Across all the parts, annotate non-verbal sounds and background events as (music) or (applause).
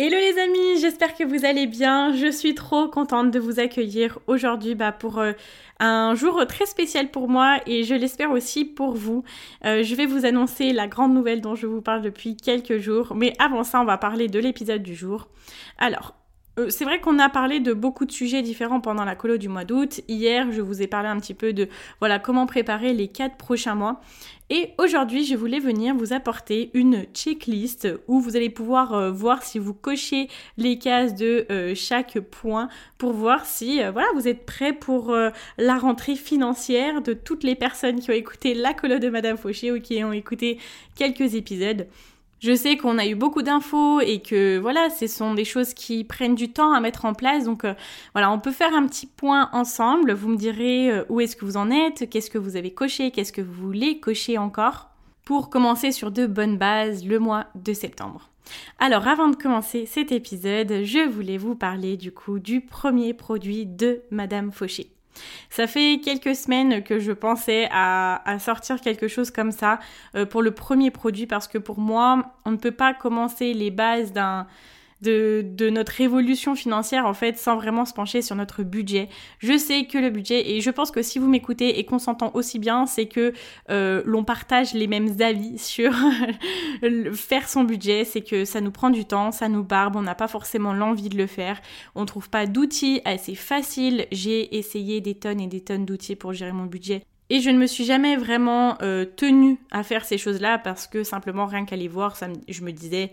Hello les amis, j'espère que vous allez bien. Je suis trop contente de vous accueillir aujourd'hui bah, pour euh, un jour très spécial pour moi et je l'espère aussi pour vous. Euh, je vais vous annoncer la grande nouvelle dont je vous parle depuis quelques jours, mais avant ça on va parler de l'épisode du jour. Alors, c'est vrai qu'on a parlé de beaucoup de sujets différents pendant la colo du mois d'août. Hier, je vous ai parlé un petit peu de voilà comment préparer les quatre prochains mois. Et aujourd'hui, je voulais venir vous apporter une checklist où vous allez pouvoir euh, voir si vous cochez les cases de euh, chaque point pour voir si voilà, vous êtes prêt pour la rentrée financière de toutes les personnes qui ont écouté la colo de Madame Fauché ou qui ont écouté quelques épisodes. Je sais qu'on a eu beaucoup d'infos et que voilà, ce sont des choses qui prennent du temps à mettre en place. Donc euh, voilà, on peut faire un petit point ensemble. Vous me direz euh, où est-ce que vous en êtes, qu'est-ce que vous avez coché, qu'est-ce que vous voulez cocher encore pour commencer sur de bonnes bases le mois de septembre. Alors avant de commencer cet épisode, je voulais vous parler du coup du premier produit de Madame Fauché. Ça fait quelques semaines que je pensais à, sortir quelque chose comme ça euh, pour le premier produit parce que pour moi, on ne peut pas commencer les bases d'un de, notre évolution financière en fait sans vraiment se pencher sur notre budget. Je sais que le budget, et je pense que si vous m'écoutez et qu'on s'entend aussi bien, c'est que euh, l'on partage les mêmes avis (laughs) sur faire son budget, c'est que ça nous prend du temps, ça nous barbe, on n'a pas forcément l'envie de le faire, on trouve pas d'outils assez faciles. J'ai essayé des tonnes et des tonnes d'outils pour gérer mon budget. Et je ne me suis jamais vraiment euh, tenue à faire ces choses-là parce que simplement rien qu'à les voir, je me disais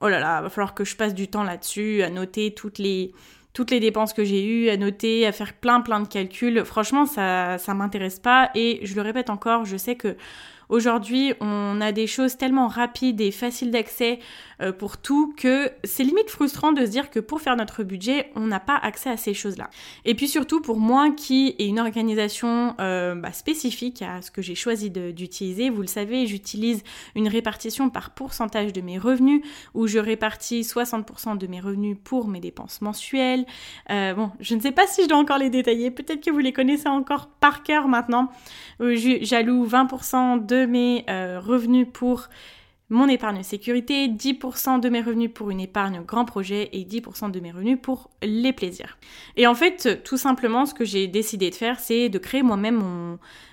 oh là là, va falloir que je passe du temps là-dessus, à noter toutes les, toutes les dépenses que j'ai eues, à noter, à faire plein plein de calculs. Franchement, ça, ça m'intéresse pas. Et je le répète encore, je sais que Aujourd'hui, on a des choses tellement rapides et faciles d'accès euh, pour tout que c'est limite frustrant de se dire que pour faire notre budget, on n'a pas accès à ces choses-là. Et puis surtout pour moi qui ai une organisation euh, bah, spécifique à ce que j'ai choisi d'utiliser, vous le savez, j'utilise une répartition par pourcentage de mes revenus où je répartis 60% de mes revenus pour mes dépenses mensuelles. Euh, bon, je ne sais pas si je dois encore les détailler, peut-être que vous les connaissez encore par cœur maintenant. J'alloue 20% de mes euh, revenus pour mon épargne sécurité, 10% de mes revenus pour une épargne grand projet et 10% de mes revenus pour les plaisirs. Et en fait, tout simplement, ce que j'ai décidé de faire, c'est de créer moi-même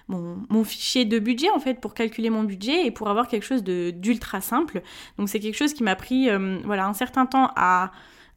mon, mon, fichier de budget, en fait, pour calculer mon budget et pour avoir quelque chose d'ultra simple. Donc c'est quelque chose qui m'a pris euh, voilà, un certain temps à,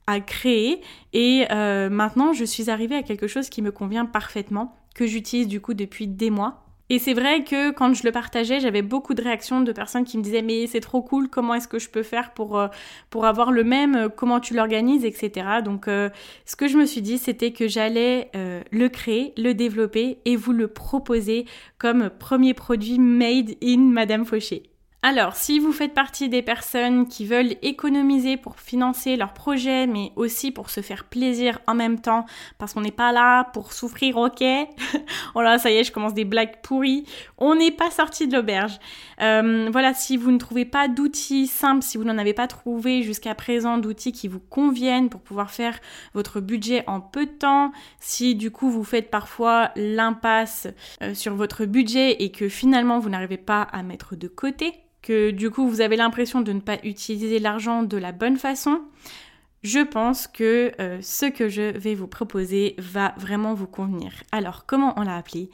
à créer et euh, maintenant je suis arrivée à quelque chose qui me convient parfaitement, que j'utilise du coup depuis des mois et c'est vrai que quand je le partageais, j'avais beaucoup de réactions de personnes qui me disaient mais c'est trop cool, comment est-ce que je peux faire pour, euh, pour avoir le même, euh, comment tu l'organises, etc. Donc euh, ce que je me suis dit, c'était que j'allais le créer, le développer et vous le proposer comme premier produit made in Madame Fauché. Alors, si vous faites partie des personnes qui veulent économiser pour financer leur projet, mais aussi pour se faire plaisir en même temps, parce qu'on n'est pas là pour souffrir, ok? (laughs) Oh là, ça y est, je commence des blagues pourries. On n'est pas sorti de l'auberge. Euh, voilà, si vous ne trouvez pas d'outils simples, si vous n'en avez pas trouvé jusqu'à présent d'outils qui vous conviennent pour pouvoir faire votre budget en peu de temps, si du coup vous faites parfois l'impasse euh, sur votre budget et que finalement vous n'arrivez pas à mettre de côté, du coup vous avez l'impression de ne pas utiliser l'argent de la bonne façon, je pense que euh, ce que je vais vous proposer va vraiment vous convenir. Alors, comment on l'a appelé?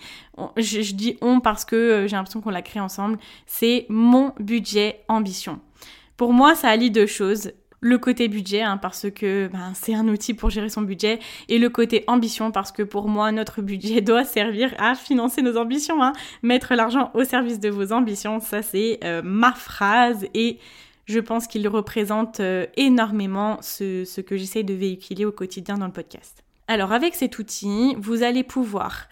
Je, dis on parce que euh, j'ai l'impression qu'on l'a créé ensemble. C'est mon budget ambition. Pour moi, ça allie deux choses. Le côté budget, hein, parce que ben, c'est un outil pour gérer son budget, et le côté ambition, parce que pour moi, notre budget (laughs) doit servir à financer nos ambitions. Hein. Mettre l'argent au service de vos ambitions, ça c'est euh, ma phrase, et je pense qu'il représente euh, énormément ce, ce que j'essaie de véhiculer au quotidien dans le podcast. Alors avec cet outil, vous allez pouvoir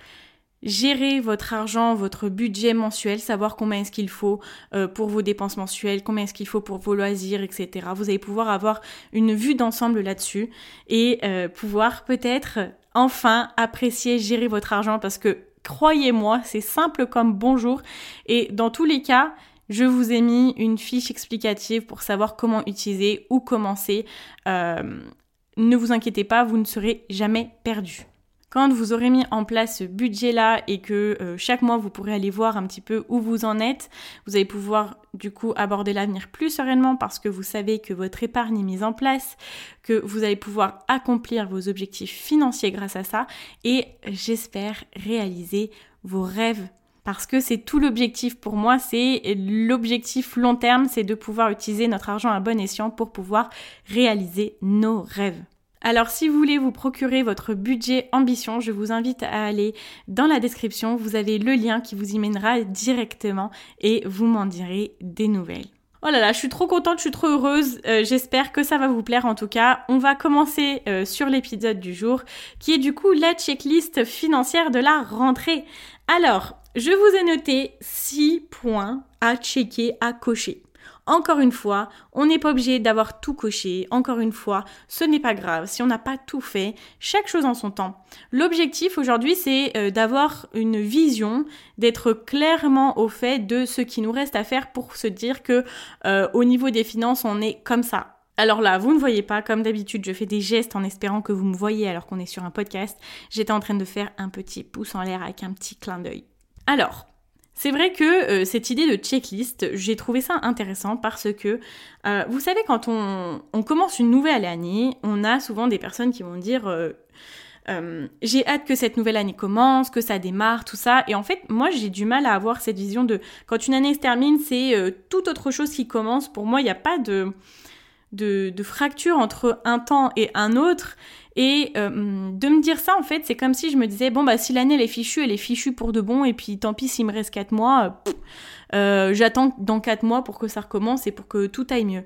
gérer votre argent, votre budget mensuel, savoir combien est-ce qu'il faut euh, pour vos dépenses mensuelles, combien est-ce qu'il faut pour vos loisirs, etc. Vous allez pouvoir avoir une vue d'ensemble là-dessus et euh, pouvoir peut-être enfin apprécier gérer votre argent parce que croyez-moi, c'est simple comme bonjour et dans tous les cas, je vous ai mis une fiche explicative pour savoir comment utiliser ou commencer. Euh, ne vous inquiétez pas, vous ne serez jamais perdu. Quand vous aurez mis en place ce budget-là et que euh, chaque mois vous pourrez aller voir un petit peu où vous en êtes, vous allez pouvoir du coup aborder l'avenir plus sereinement parce que vous savez que votre épargne est mise en place, que vous allez pouvoir accomplir vos objectifs financiers grâce à ça et j'espère réaliser vos rêves parce que c'est tout l'objectif pour moi, c'est l'objectif long terme, c'est de pouvoir utiliser notre argent à bon escient pour pouvoir réaliser nos rêves. Alors si vous voulez vous procurer votre budget ambition, je vous invite à aller dans la description, vous avez le lien qui vous y mènera directement et vous m'en direz des nouvelles. Oh là là, je suis trop contente, je suis trop heureuse. Euh, j'espère que ça va vous plaire en tout cas. On va commencer euh, sur l'épisode du jour, qui est du coup la checklist financière de la rentrée. Alors, je vous ai noté 6 points à checker, à cocher. Encore une fois, on n'est pas obligé d'avoir tout coché. Encore une fois, ce n'est pas grave si on n'a pas tout fait. Chaque chose en son temps. L'objectif aujourd'hui, c'est euh, d'avoir une vision, d'être clairement au fait de ce qui nous reste à faire pour se dire que euh, au niveau des finances, on est comme ça. Alors là, vous ne voyez pas, comme d'habitude, je fais des gestes en espérant que vous me voyez alors qu'on est sur un podcast. J'étais en train de faire un petit pouce en l'air avec un petit clin d'œil. Alors, c'est vrai que euh, cette idée de checklist, j'ai trouvé ça intéressant parce que, euh, vous savez, quand on, commence une nouvelle année, on a souvent des personnes qui vont dire euh, j'ai hâte que cette nouvelle année commence, que ça démarre, tout ça. Et en fait, moi, j'ai du mal à avoir cette vision de quand une année se termine, c'est tout autre chose qui commence. Pour moi, il n'y a pas de, fracture entre un temps et un autre. Et euh, de me dire ça, en fait, c'est comme si je me disais, bon, bah, si l'année, elle est fichue, elle est fichue pour de bon, et puis tant pis s'il me reste 4 mois, euh, euh, j'attends dans 4 mois pour que ça recommence et pour que tout aille mieux.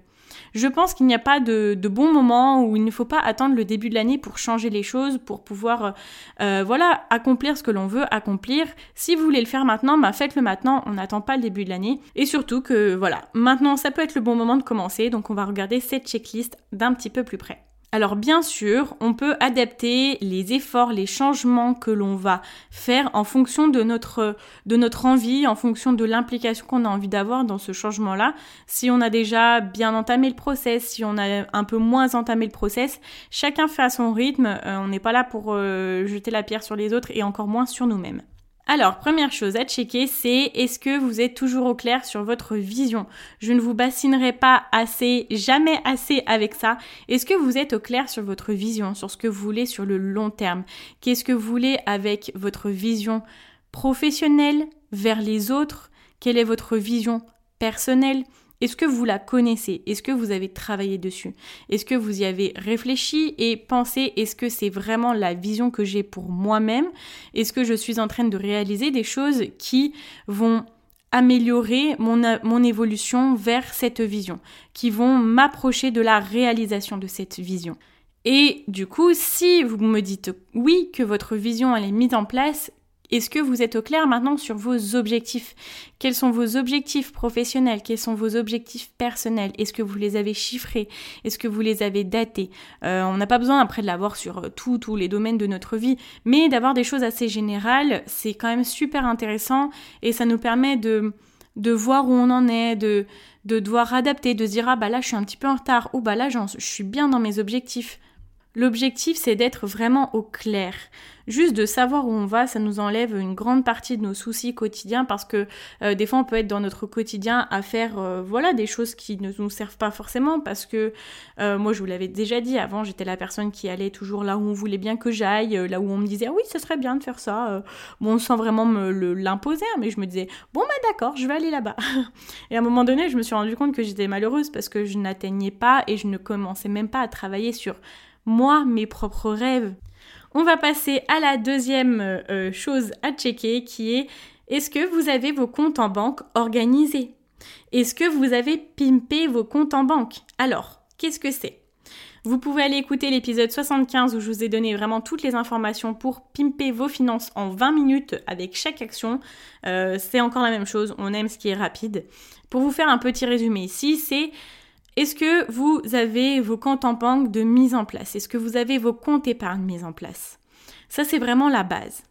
Je pense qu'il n'y a pas de, de, bon moment où il ne faut pas attendre le début de l'année pour changer les choses, pour pouvoir, voilà, accomplir ce que l'on veut accomplir. Si vous voulez le faire maintenant, bah faites-le maintenant. On n'attend pas le début de l'année. Et surtout que, voilà, maintenant, ça peut être le bon moment de commencer. Donc, on va regarder cette checklist d'un petit peu plus près. Alors bien sûr, on peut adapter les efforts, les changements que l'on va faire en fonction de notre, de notre envie, en fonction de l'implication qu'on a envie d'avoir dans ce changement-là. Si on a déjà bien entamé le process, si on a un peu moins entamé le process, chacun fait à son rythme. Euh, on n'est pas là pour euh, jeter la pierre sur les autres et encore moins sur nous-mêmes. Alors, première chose à checker, c'est est-ce que vous êtes toujours au clair sur votre vision? Je ne vous bassinerai pas assez, jamais assez avec ça. Est-ce que vous êtes au clair sur votre vision, sur ce que vous voulez sur le long terme? Qu'est-ce que vous voulez avec votre vision professionnelle vers les autres? Quelle est votre vision personnelle? Est-ce que vous la connaissez? Est-ce que vous avez travaillé dessus? Est-ce que vous y avez réfléchi et pensé? Est-ce que c'est vraiment la vision que j'ai pour moi-même? Est-ce que je suis en train de réaliser des choses qui vont améliorer mon, évolution vers cette vision, qui vont m'approcher de la réalisation de cette vision? Et du coup, si vous me dites oui, que votre vision elle est mise en place, est-ce que vous êtes au clair maintenant sur vos objectifs? Quels sont vos objectifs professionnels? Quels sont vos objectifs personnels? Est-ce que vous les avez chiffrés? Est-ce que vous les avez datés? Euh, On n'a pas besoin après de l'avoir sur euh, tous les domaines de notre vie, mais d'avoir des choses assez générales, c'est quand même super intéressant et ça nous permet de, voir où on en est, de, de devoir adapter, de se dire ah bah là je suis un petit peu en retard, ou bah là je suis bien dans mes objectifs. L'objectif, c'est d'être vraiment au clair. Juste de savoir où on va, ça nous enlève une grande partie de nos soucis quotidiens parce que euh, des fois on peut être dans notre quotidien à faire euh, voilà des choses qui ne nous servent pas forcément parce que euh, moi je vous l'avais déjà dit avant j'étais la personne qui allait toujours là où on voulait bien que j'aille, là où on me disait ah oui ce serait bien de faire ça, bon sans vraiment me l'imposer hein, mais je me disais bon bah d'accord je vais aller là-bas (laughs) et à un moment donné je me suis rendu compte que j'étais malheureuse parce que je n'atteignais pas et je ne commençais même pas à travailler sur moi mes propres rêves on va passer à la deuxième euh, chose à checker qui est est-ce que vous avez vos comptes en banque organisés? Est-ce que vous avez pimpé vos comptes en banque? Alors, qu'est-ce que c'est? Vous pouvez aller écouter l'épisode 75 où je vous ai donné vraiment toutes les informations pour pimper vos finances en 20 minutes avec chaque action. Euh, c'est encore la même chose, on aime ce qui est rapide. Pour vous faire un petit résumé ici, c'est est-ce que vous avez vos comptes en banque de mise en place? Est-ce que vous avez vos comptes épargne mis en place? Ça, c'est vraiment la base.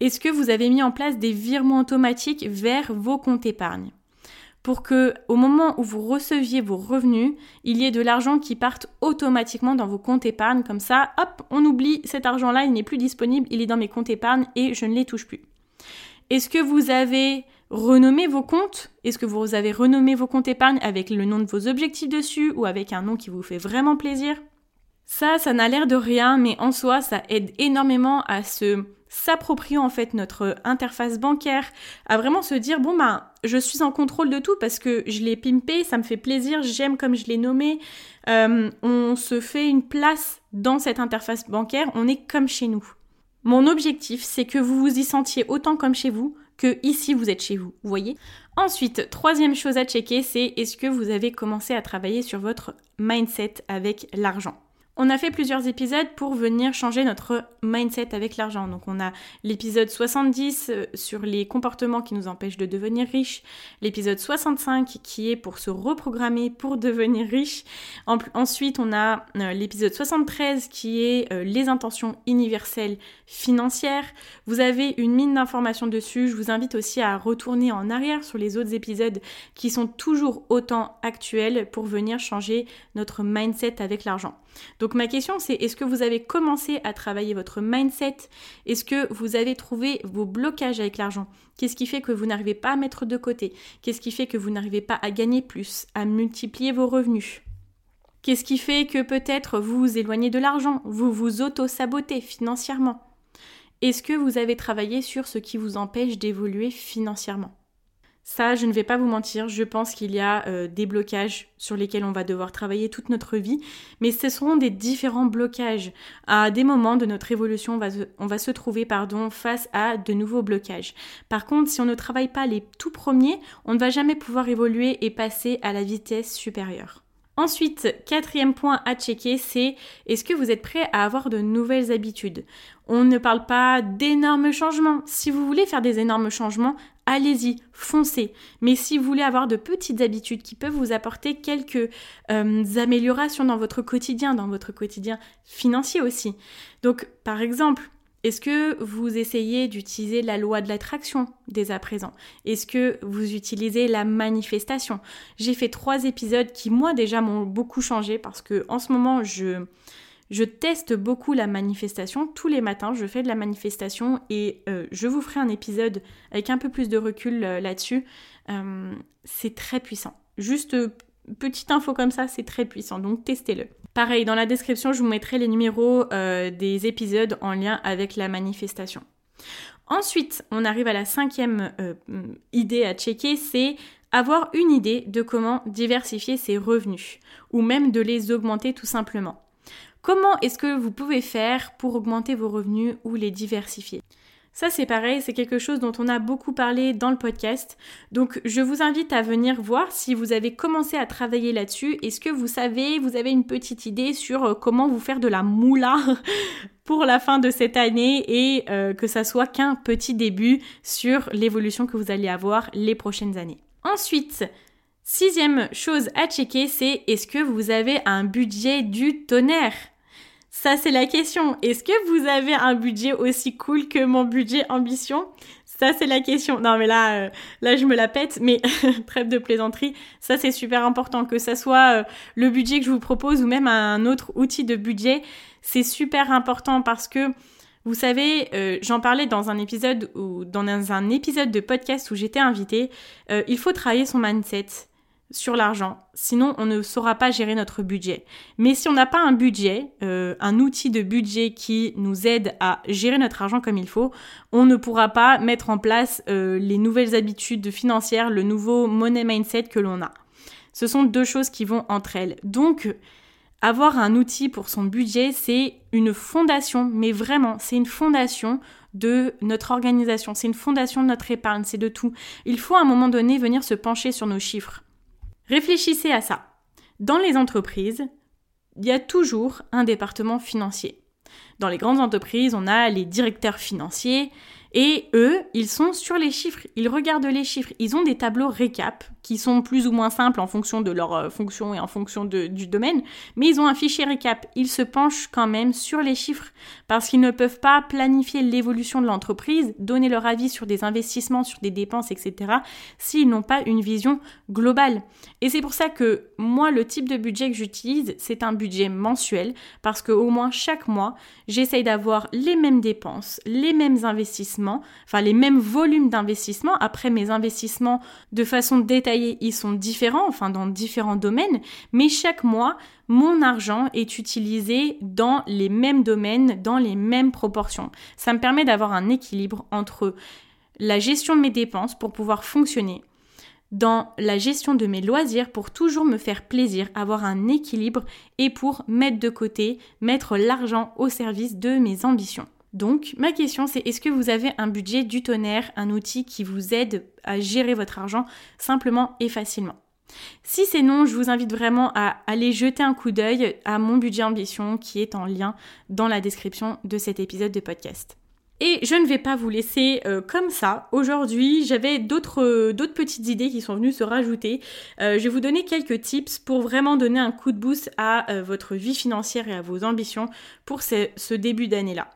Est-ce que vous avez mis en place des virements automatiques vers vos comptes épargne? Pour que au moment où vous receviez vos revenus, il y ait de l'argent qui parte automatiquement dans vos comptes épargne comme ça, hop, on oublie cet argent-là, il n'est plus disponible, il est dans mes comptes épargne et je ne les touche plus. Est-ce que vous avez renommé vos comptes Est-ce que vous avez renommé vos comptes épargne avec le nom de vos objectifs dessus ou avec un nom qui vous fait vraiment plaisir? Ça, ça n'a l'air de rien, mais en soi, ça aide énormément à se s'approprier en fait notre interface bancaire, à vraiment se dire bon bah je suis en contrôle de tout parce que je l'ai pimpé, ça me fait plaisir, j'aime comme je l'ai nommé. Euh, on se fait une place dans cette interface bancaire, on est comme chez nous. Mon objectif, c'est que vous vous y sentiez autant comme chez vous que ici vous êtes chez vous, vous voyez. Ensuite, troisième chose à checker, c'est est-ce que vous avez commencé à travailler sur votre mindset avec l'argent? On a fait plusieurs épisodes pour venir changer notre mindset avec l'argent. Donc on a l'épisode 70 euh, sur les comportements qui nous empêchent de devenir riches, l'épisode 65 qui est pour se reprogrammer pour (laughs) devenir riche. ensuite on a euh, l'épisode 73 qui est euh, les intentions universelles financières. Vous avez une mine d'informations dessus. Je vous invite aussi à retourner en arrière sur les autres épisodes qui sont toujours autant actuels pour venir changer notre mindset avec l'argent. Donc ma question c'est est-ce que vous avez commencé à travailler votre mindset? Est-ce que vous avez trouvé vos blocages avec l'argent? Qu'est-ce qui fait que vous n'arrivez pas à mettre de côté? Qu'est-ce qui fait que vous n'arrivez pas à gagner plus, à multiplier vos revenus? Qu'est-ce qui fait que peut-être vous vous éloignez de l'argent, vous vous auto-sabotez financièrement? Est-ce que vous avez travaillé sur ce qui vous empêche d'évoluer financièrement? Ça, je ne vais pas vous mentir, je pense qu'il y a euh, des blocages sur lesquels on va devoir travailler toute notre vie, mais ce seront des différents blocages. À des moments de notre évolution, on va, se, on va se trouver pardon, face à de nouveaux blocages. Par contre, si on ne travaille pas les tout premiers, on ne va jamais pouvoir évoluer et passer à la vitesse supérieure. Ensuite, quatrième point à checker, c'est est-ce que vous êtes prêt à avoir de nouvelles habitudes? On ne parle pas d'énormes changements. Si vous voulez faire des énormes changements, allez-y, foncez. Mais si vous voulez avoir de petites habitudes qui peuvent vous apporter quelques euh, améliorations dans votre quotidien, dans votre quotidien financier aussi. Donc, par exemple, est-ce que vous essayez d'utiliser la loi de l'attraction dès à présent? Est-ce que vous utilisez la manifestation? J'ai fait trois épisodes qui, moi, déjà m'ont beaucoup changé parce que en ce moment, je, je teste beaucoup la manifestation. Tous les matins, je fais de la manifestation et euh, je vous ferai un épisode avec un peu plus de recul euh, là-dessus. Euh, c'est très puissant. Juste petite info comme ça, c'est très puissant, donc testez-le. Pareil, dans la description, je vous mettrai les numéros des épisodes en lien avec la manifestation. Ensuite, on arrive à la cinquième idée à checker, c'est avoir une idée de comment diversifier ses revenus, ou même de les augmenter tout simplement. Comment est-ce que vous pouvez faire pour augmenter vos revenus ou les diversifier? Ça c'est pareil, c'est quelque chose dont on a beaucoup parlé dans le podcast. Donc je vous invite à venir voir si vous avez commencé à travailler là-dessus. Est-ce que vous savez, vous avez une petite idée sur euh, comment vous faire de la moula (laughs) pour la fin de cette année et euh, que ça soit qu'un petit début sur l'évolution que vous allez avoir les prochaines années. Ensuite, sixième chose à checker, c'est est-ce que vous avez un budget du tonnerre? Ça, c'est la question. Est-ce que vous avez un budget aussi cool que mon budget ambition? Ça, c'est la question. Non, mais là, euh, je me la pète. Mais (laughs) trêve de plaisanterie, ça, c'est super important. Que ça soit euh, le budget que je vous propose ou même un autre outil de budget, c'est super important parce que vous savez, euh, j'en parlais dans un épisode ou dans un épisode de podcast où j'étais invitée. il faut travailler son mindset sur l'argent. Sinon, on ne saura pas gérer notre budget. Mais si on n'a pas un budget, euh, un outil de budget qui nous aide à gérer notre argent comme il faut, on ne pourra pas mettre en place euh, les nouvelles habitudes financières, le nouveau money mindset que l'on a. Ce sont deux choses qui vont entre elles. Donc, avoir un outil pour son budget, c'est une fondation, mais vraiment, c'est une fondation de notre organisation, c'est une fondation de notre épargne, c'est de tout. Il faut à un moment donné venir se pencher sur nos chiffres. Réfléchissez à ça. Dans les entreprises, il y a toujours un département financier. Dans les grandes entreprises, on a les directeurs financiers et eux, ils sont sur les chiffres, ils regardent les chiffres, ils ont des tableaux récap qui sont plus ou moins simples en fonction de leur euh, fonction et en fonction du domaine, mais ils ont un fichier récap. Ils se penchent quand même sur les chiffres parce qu'ils ne peuvent pas planifier l'évolution de l'entreprise, donner leur avis sur des investissements, sur des dépenses, etc., s'ils n'ont pas une vision globale. Et c'est pour ça que moi, le type de budget que j'utilise, c'est un budget mensuel parce qu'au moins chaque mois, j'essaye d'avoir les mêmes dépenses, les mêmes investissements, enfin les mêmes volumes d'investissement. Après mes investissements de façon détaillée, ils sont différents, enfin dans différents domaines, mais chaque mois, mon argent est utilisé dans les mêmes domaines, dans les mêmes proportions. Ça me permet d'avoir un équilibre entre la gestion de mes dépenses pour pouvoir fonctionner, dans la gestion de mes loisirs pour toujours me faire plaisir, avoir un équilibre et pour mettre de côté, mettre l'argent au service de mes ambitions. Donc, ma question c'est est-ce que vous avez un budget du tonnerre, un outil qui vous aide à gérer votre argent simplement et facilement? Si c'est non, je vous invite vraiment à aller jeter un coup d'œil à mon budget ambition qui est en lien dans la description de cet épisode de podcast. Et je ne vais pas vous laisser euh, comme ça. Aujourd'hui, j'avais d'autres petites idées qui sont venues se rajouter. Euh, je vais vous donner quelques tips pour vraiment donner un coup de boost à euh, votre vie financière et à vos ambitions pour ce début d'année-là.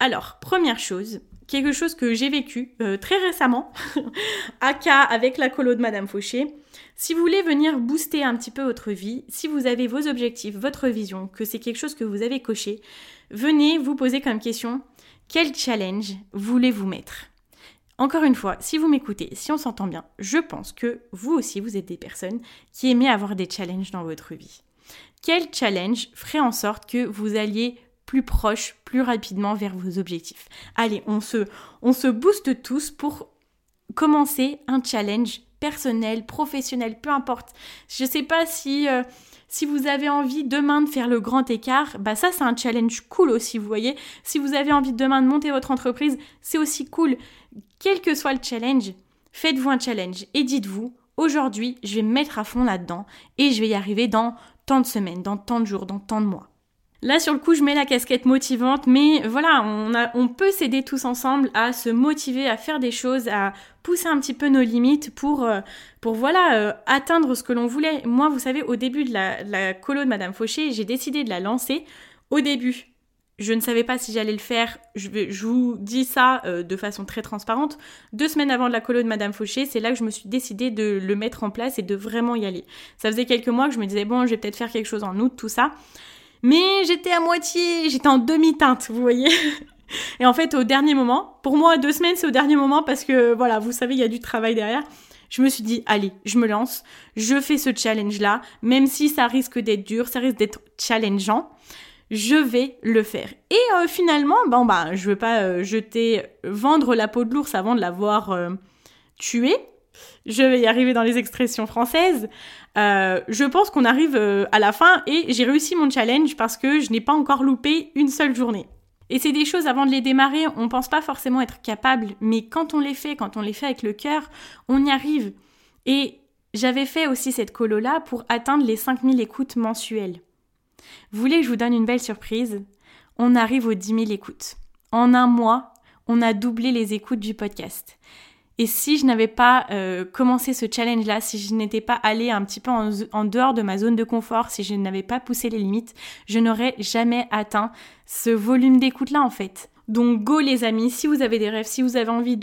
Alors, première chose, quelque chose que j'ai vécu euh, très récemment, (laughs) aka avec la colo de Madame Fauché. Si vous voulez venir booster un petit peu votre vie, si vous avez vos objectifs, votre vision, que c'est quelque chose que vous avez coché, venez vous poser comme question quel challenge voulez-vous mettre? Encore une fois, si vous m'écoutez, si on s'entend bien, je pense que vous aussi, vous êtes des personnes qui aimez avoir des challenges dans votre vie. Quel challenge ferait en sorte que vous alliez plus proche, plus rapidement vers vos objectifs. Allez, on se, on se booste tous pour commencer un challenge personnel, professionnel, peu importe. Je ne sais pas si, euh, si vous avez envie demain de faire le grand écart, bah ça c'est un challenge cool aussi, vous voyez. Si vous avez envie demain de monter votre entreprise, c'est aussi cool. Quel que soit le challenge, faites-vous un challenge et dites-vous, aujourd'hui, je vais me mettre à fond là-dedans et je vais y arriver dans tant de semaines, dans tant de jours, dans tant de mois. Là, sur le coup, je mets la casquette motivante, mais voilà, on, peut s'aider tous ensemble à se motiver, à faire des choses, à pousser un petit peu nos limites pour, euh, pour voilà, euh, atteindre ce que l'on voulait. Moi, vous savez, au début de la, colo de Madame Fauché, j'ai décidé de la lancer au début. Je ne savais pas si j'allais le faire. Je, je, vous dis ça euh, de façon très transparente. Deux semaines avant de la colo de Madame Fauché, c'est là que je me suis décidée de le mettre en place et de vraiment y aller. Ça faisait quelques mois que je me disais, bon, je vais peut-être faire quelque chose en août, tout ça. Mais j'étais à moitié, j'étais en demi-teinte, vous voyez. Et en fait, au dernier moment, pour moi, deux semaines, c'est au dernier moment parce que, voilà, vous savez, il y a du travail derrière. Je me suis dit, allez, je me lance, je fais ce challenge-là, même si ça risque d'être dur, ça risque d'être challengeant, je vais le faire. Et euh, finalement, bon, bah, je veux pas euh, jeter, vendre la peau de l'ours avant de l'avoir euh, tué. Je vais y arriver dans les expressions françaises. Euh, je pense qu'on arrive euh, à la fin et j'ai réussi mon challenge parce que je n'ai pas encore loupé une seule journée. Et c'est des choses, avant de les démarrer, on ne pense pas forcément être capable, mais quand on les fait, quand on les fait avec le cœur, on y arrive. Et j'avais fait aussi cette colo-là pour atteindre les 5000 écoutes mensuelles. Vous voulez que je vous donne une belle surprise? On arrive aux 10 000 écoutes. En un mois, on a doublé les écoutes du podcast. Et si je n'avais pas euh, commencé ce challenge-là, si je n'étais pas allée un petit peu en, dehors de ma zone de confort, si je n'avais pas poussé les limites, je n'aurais jamais atteint ce volume d'écoute-là en fait. Donc go les amis, si vous avez des rêves, si vous avez envie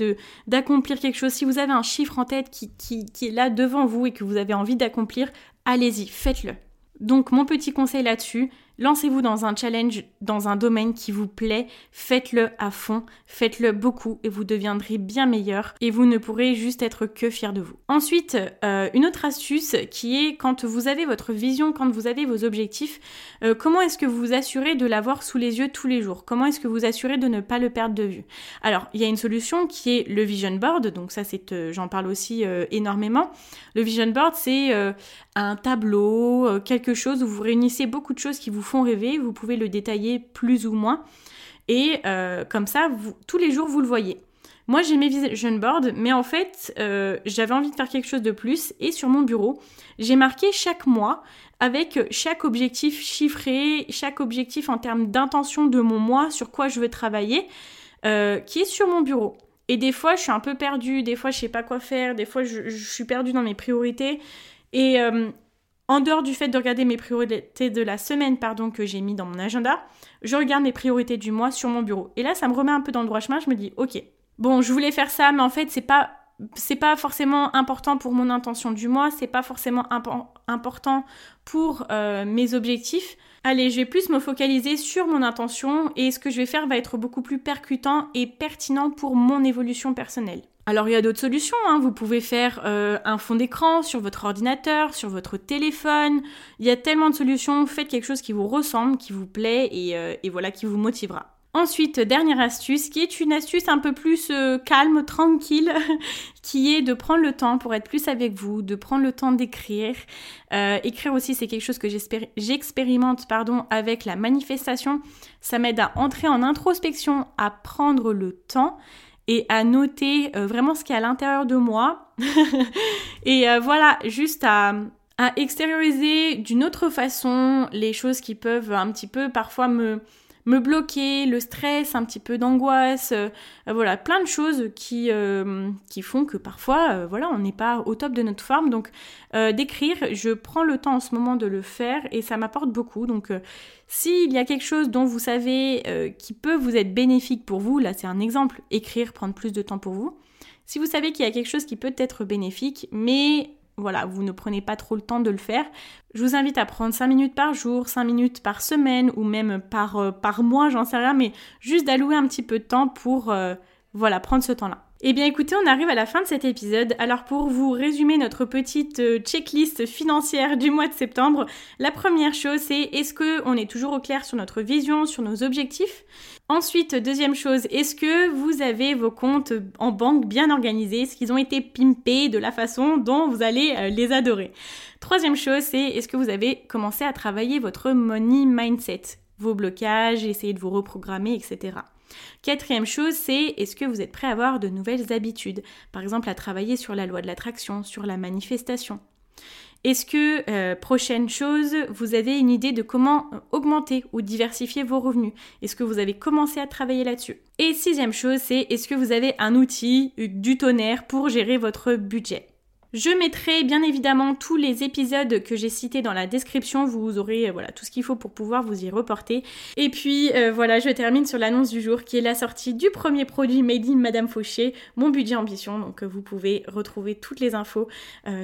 d'accomplir quelque chose, si vous avez un chiffre en tête qui, qui, qui est là devant vous et que vous avez envie d'accomplir, allez-y, faites-le. Donc mon petit conseil là-dessus, Lancez-vous dans un challenge, dans un domaine qui vous plaît, faites-le à fond, faites-le beaucoup et vous deviendrez bien meilleur et vous ne pourrez juste être que fier de vous. Ensuite, euh, une autre astuce qui est quand vous avez votre vision, quand vous avez vos objectifs, euh, comment est-ce que vous vous assurez de l'avoir sous les yeux tous les jours? Comment est-ce que vous assurez de ne pas le perdre de vue? Alors, il y a une solution qui est le vision board, donc ça euh, j'en parle aussi énormément. Le vision board c'est un tableau, quelque chose où vous réunissez beaucoup de choses qui vous font rêver, vous pouvez le détailler plus ou moins. Et euh, comme ça, tous les jours, vous le voyez. Moi, j'ai mes vision boards, mais en fait, euh, j'avais envie de faire quelque chose de plus. Et sur mon bureau, j'ai marqué chaque mois avec chaque objectif chiffré, chaque objectif en termes d'intention de mon mois, sur quoi je veux travailler, euh, qui est sur mon bureau. Et des fois, je suis un peu perdue, des fois, je sais pas quoi faire, des fois, je, je suis perdue dans mes priorités. Et, en dehors du fait de regarder mes priorités de la semaine pardon, que j'ai mis dans mon agenda, je regarde mes priorités du mois sur mon bureau. Et là, ça me remet un peu dans le droit chemin. Je me dis, ok, bon, je voulais faire ça, mais en fait, c'est pas c'est pas forcément important pour mon intention du mois, c'est pas forcément important pour euh, mes objectifs. Allez, je vais plus me focaliser sur mon intention et ce que je vais faire va être beaucoup plus percutant et pertinent pour mon évolution personnelle. Alors il y a d'autres solutions, hein. vous pouvez faire euh, un fond d'écran sur votre ordinateur, sur votre téléphone, il y a tellement de solutions, faites quelque chose qui vous ressemble, qui vous plaît et, euh, voilà, qui vous motivera. Ensuite, dernière astuce, qui est une astuce un peu plus euh, calme, tranquille, (laughs) qui est de prendre le temps pour être plus avec vous, de prendre le temps d'écrire. écrire aussi, c'est quelque chose que j'expérimente avec la manifestation. Ça m'aide à entrer en introspection, à prendre le temps et à noter euh, vraiment ce qui est à l'intérieur de moi. (laughs) et euh, voilà, juste à, à extérioriser d'une autre façon les choses qui peuvent un petit peu parfois me, me bloquer, le stress, un petit peu d'angoisse, euh, voilà, plein de choses qui, euh, qui font que parfois, euh, voilà, on n'est pas au top de notre forme. Donc, d'écrire, je prends le temps en ce moment de le faire et ça m'apporte beaucoup. Donc, s'il y a quelque chose dont vous savez qui peut vous être bénéfique pour vous, là c'est un exemple, écrire, prendre plus de temps pour vous. Si vous savez qu'il y a quelque chose qui peut être bénéfique, mais voilà, vous ne prenez pas trop le temps de le faire. Je vous invite à prendre 5 minutes par jour, 5 minutes par semaine ou même par, euh, par mois, j'en sais rien, mais juste d'allouer un petit peu de temps pour euh, voilà, prendre ce temps-là. Eh bien écoutez, on arrive à la fin de cet épisode. Alors pour vous résumer notre petite euh, checklist financière du mois de septembre, la première chose c'est est-ce que on est toujours au clair sur notre vision, sur nos objectifs? Ensuite, deuxième chose, est-ce que vous avez vos comptes en banque bien organisés? Est-ce qu'ils ont été pimpés de la façon dont vous allez euh, les adorer? Troisième chose, c'est est-ce que vous avez commencé à travailler votre money mindset? Vos blocages, essayer de vous reprogrammer, etc. Quatrième chose, c'est est-ce que vous êtes prêt à avoir de nouvelles habitudes? Par exemple, à travailler sur la loi de l'attraction, sur la manifestation. Est-ce que, euh, prochaine chose, vous avez une idée de comment augmenter ou diversifier vos revenus? Est-ce que vous avez commencé à travailler là-dessus? Et sixième chose, c'est est-ce que vous avez un outil du tonnerre pour gérer votre budget? Je mettrai bien évidemment tous les épisodes que j'ai cités dans la description. Vous aurez euh, voilà tout ce qu'il faut pour pouvoir vous y reporter. Et puis euh, voilà, je termine sur l'annonce du jour qui est la sortie du premier produit Made in Madame Fauché, mon budget ambition. Donc euh, vous pouvez retrouver toutes les infos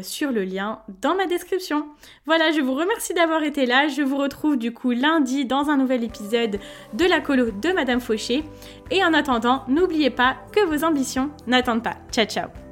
sur le lien dans ma description. Voilà, je vous remercie d'avoir été là. Je vous retrouve du coup lundi dans un nouvel épisode de la colo de Madame Fauché. Et en attendant, n'oubliez pas que vos ambitions n'attendent pas. Ciao ciao